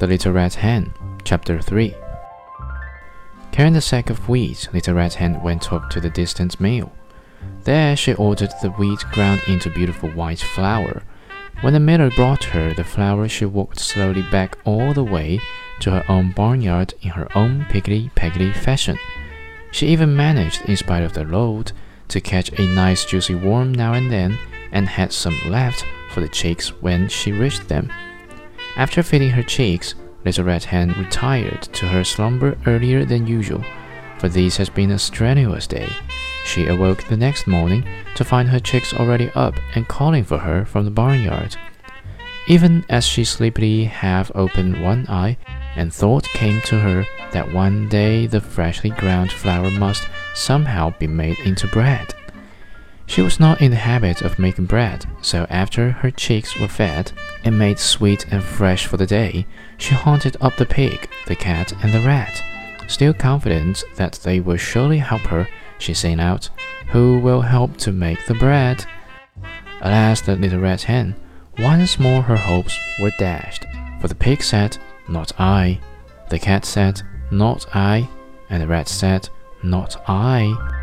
The Little Red Hen, Chapter 3 Carrying the sack of wheat, Little Red Hen went up to the distant mill. There she ordered the wheat ground into beautiful white flour. When the miller brought her the flour, she walked slowly back all the way to her own barnyard in her own piggly-peggly fashion. She even managed, in spite of the load, to catch a nice juicy worm now and then, and had some left for the chicks when she reached them. After feeding her chicks, Little Red Hen retired to her slumber earlier than usual, for this has been a strenuous day. She awoke the next morning to find her chicks already up and calling for her from the barnyard. Even as she sleepily half opened one eye, and thought came to her that one day the freshly ground flour must somehow be made into bread. She was not in the habit of making bread, so after her chicks were fed and made sweet and fresh for the day, she hunted up the pig, the cat, and the rat. Still confident that they will surely help her, she sang out, Who will help to make the bread? Alas, the little red hen, once more her hopes were dashed, for the pig said, Not I. The cat said, Not I. And the rat said, Not I.